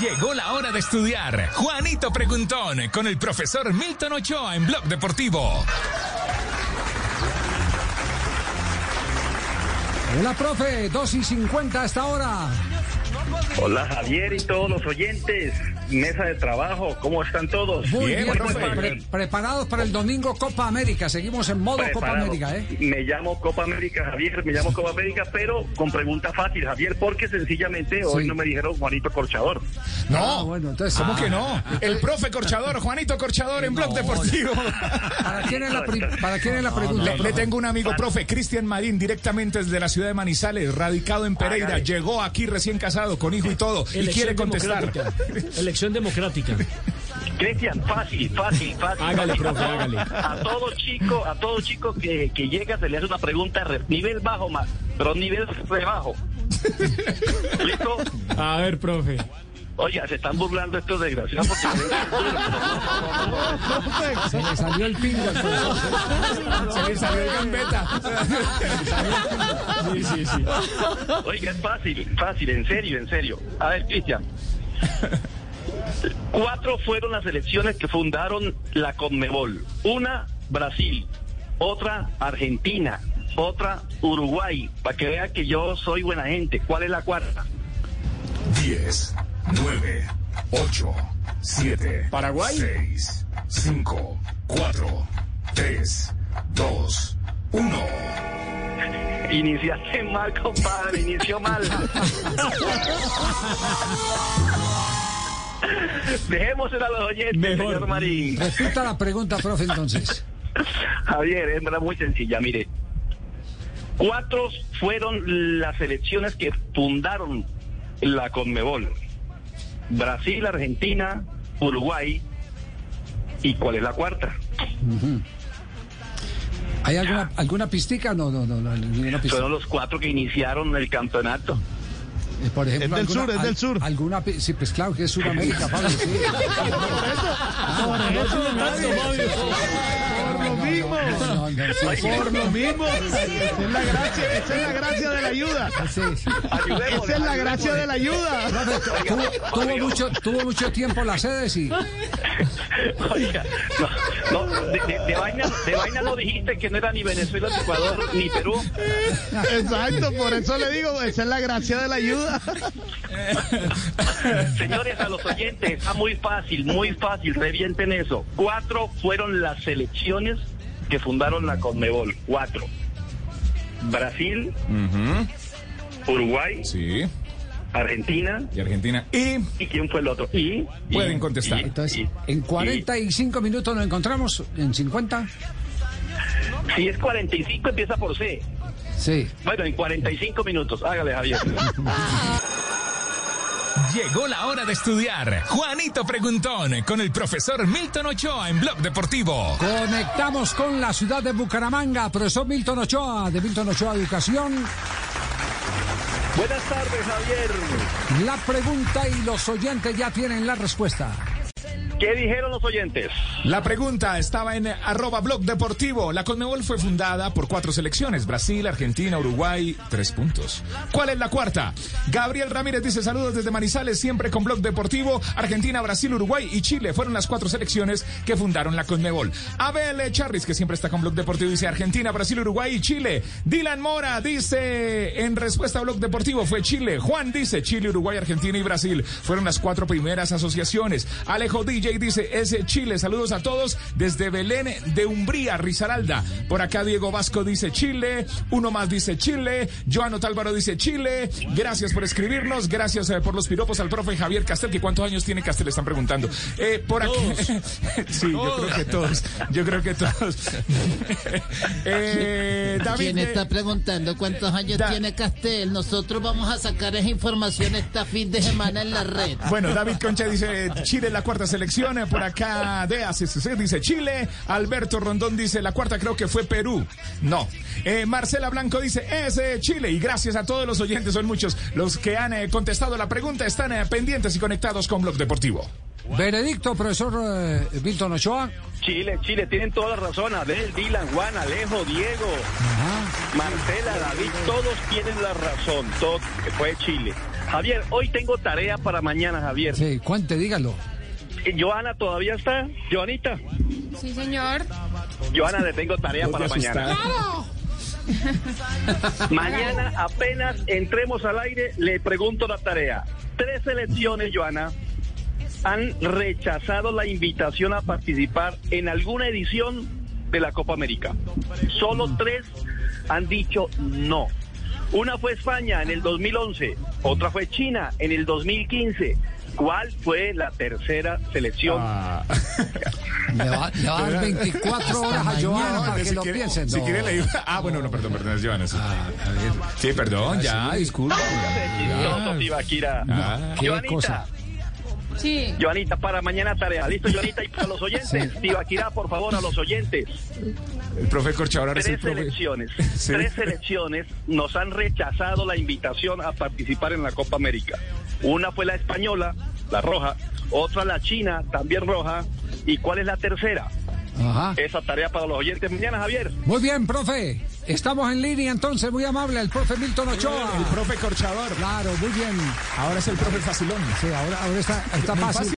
Llegó la hora de estudiar. Juanito Preguntón con el profesor Milton Ochoa en Blog Deportivo. Hola, profe, 2 y 50 hasta ahora. Hola Javier y todos los oyentes, mesa de trabajo, ¿cómo están todos? Muy Bien, bien, profe. profe. Pre- preparados para el domingo Copa América. Seguimos en modo Copa. América, ¿eh? Me llamo Copa América, Javier, me llamo Copa América, pero con pregunta fácil, Javier, porque sencillamente hoy Sí. no me dijeron Juanito Corchador. No, Ah, bueno, entonces. ¿cómo ah, que no? El profe Corchador, Juanito Corchador en Blog No, Deportivo. ¿Para quién es la, pri- ¿para quién es la pregunta? Le, tengo un amigo, profe, Cristian Marín, directamente desde la ciudad de Manizales, radicado en Pereira. Llegó aquí recién casado, con hijo y todo, y Elección quiere contestar. democrática. Democrática. Cristian, fácil, fácil, fácil. Hágale, fácil. profe, hágale. A todo chico, a todo chico que, que llega se le hace una pregunta re- nivel bajo más, pero nivel rebajo. ¿Listo? A ver, profe. Oiga, se están burlando estos desgraciados porque Se le salió el pingo al profesor. Se le salió el gambeta. Sí, sí, sí. Oiga, es fácil, fácil, en serio, en serio. A ver, Cristian. Cuatro fueron las elecciones que fundaron la Conmebol. Una, Brasil. Otra, Argentina. Otra, Uruguay. Para que vea que yo soy buena gente. ¿Cuál es la cuarta? 10, 9, 8, 7, ¿Paraguay? 6, 5, 4, 3, 2, 1. Iniciaste mal, compadre. Inició mal. Dejémosela a los oyentes, Mejor. señor Marín. Repita la pregunta, profe, entonces. Javier, es verdad muy sencilla, mire. Cuatro fueron las elecciones que fundaron la Conmebol. Brasil, Argentina, Uruguay. ¿Y cuál es la cuarta? ¿Hay alguna, alguna pistica? No, no, no, no ninguna pista. Fueron los cuatro que iniciaron el campeonato. Eh, Por ejemplo, Es del alguna- sur, es del sur. Alguna, sí, pues claro que es Sudamérica, Pablo, sí. Por mismo. Por lo mismo. Esa es la gracia, esa es la gracia de la ayuda. Sí, sí. Ayudémosle, Esa es la gracia de la ayuda. Tuvo, tuvo mucho, tuvo mucho tiempo la sede, sí. Oiga, no, no, de, de- de vaina, de vaina no dijiste que no era ni Venezuela, ni Ecuador, ni Perú. Exacto, por eso le digo, esa es la gracia de la ayuda. Señores, a los oyentes, está muy fácil, muy fácil, revienten eso. Cuatro fueron las selecciones que fundaron la Conmebol. Cuatro. Brasil, Uruguay, Sí, Argentina. y Argentina. Y ¿Y quién fue el otro? Y, Pueden contestar. y- Entonces, y- en 45 minutos nos encontramos, en 50. y- si es 45, empieza por C. Sí. Bueno, en 45 minutos. Hágale, Javier. Llegó la hora de estudiar. Juanito Preguntón con el profesor Milton Ochoa en Blog Deportivo. Conectamos con la ciudad de Bucaramanga, profesor Milton Ochoa, de Milton Ochoa Educación. Buenas tardes, Javier. La pregunta y los oyentes ya tienen la respuesta. ¿Qué dijeron los oyentes? La pregunta estaba en arroba blog deportivo. La Conmebol fue fundada por cuatro selecciones. Brasil, Argentina, Uruguay, tres puntos. ¿Cuál es la cuarta? Gabriel Ramírez dice saludos desde Manizales, siempre con blog deportivo. Argentina, Brasil, Uruguay y Chile fueron las cuatro selecciones que fundaron la Conmebol. Abel Charris, que siempre está con blog deportivo, dice Argentina, Brasil, Uruguay y Chile. Dylan Mora dice en respuesta a blog deportivo fue Chile. Juan dice Chile, Uruguay, Argentina y Brasil fueron las cuatro primeras asociaciones. Alejo DJ dice es Chile. Saludos a todos desde Belén de Umbría, Risaralda. Por acá Diego Vasco dice Chile. Uno más dice Chile. Joano Tálvaro dice Chile. Gracias por escribirnos. Gracias eh, por los piropos al profe Javier Castel. que ¿Cuántos años tiene Castel? Están preguntando. Eh, por aquí. sí, yo creo que todos. Yo creo que todos. eh, David. ¿Quién eh, está preguntando cuántos años Da- tiene Castel? Nosotros vamos a sacar esa información esta fin de semana en la red. Bueno, David Concha dice Chile en la cuarta selección. Eh, Por acá de ACCC dice Chile. Alberto Rondón dice la cuarta creo que fue Perú. No. Eh, Marcela Blanco dice es eh, Chile. Y gracias a todos los oyentes, son muchos los que han eh, contestado la pregunta. Están eh, pendientes y conectados con Blog Deportivo. Veredicto, profesor eh, Milton Ochoa. Chile, Chile, tienen toda la razón. Abel, Dylan, Juan, Alejo, Diego, Marcela, David, todos tienen la razón. Todo fue Chile. Javier, hoy tengo tarea para mañana, Javier. Sí, cuente, dígalo. Joana todavía está. Joanita. Sí, señor. Joana, le tengo tarea para mañana. Mañana apenas entremos al aire, le pregunto la tarea. Tres elecciones, Joana, han rechazado la invitación a participar en alguna edición de la Copa América. Solo tres han dicho no. Una fue España en el 2011, otra fue China en el 2015. ¿Cuál fue la tercera selección? Ah. Le va, le va a dar 24 horas a Joana para que si lo quiere- piensen. Si No. quiere le digo- Ah, bueno, no, perdón, perdón, es Joana. Sí, Ah, a ver. Sí, perdón, ya, disculpa. Ah, qué Joanita, cosa. Sí. Joanita, para mañana tarea. ¿Listo, Joanita? Y para los oyentes. Tibaquira, por favor, a los oyentes. El profe Corchador ahora Tres profe. elecciones, Sí. tres elecciones nos han rechazado la invitación a participar en la Copa América. Una fue la española, la roja, otra la china, también roja, y cuál es la tercera. Ajá. Esa tarea para los oyentes mañana, Javier. Muy bien, profe. Estamos en línea entonces, muy amable, el profe Milton Ochoa. El profe Corchador. Claro, muy bien. Ahora es el profe Facilón. Sí, ahora, ahora está, está fácil.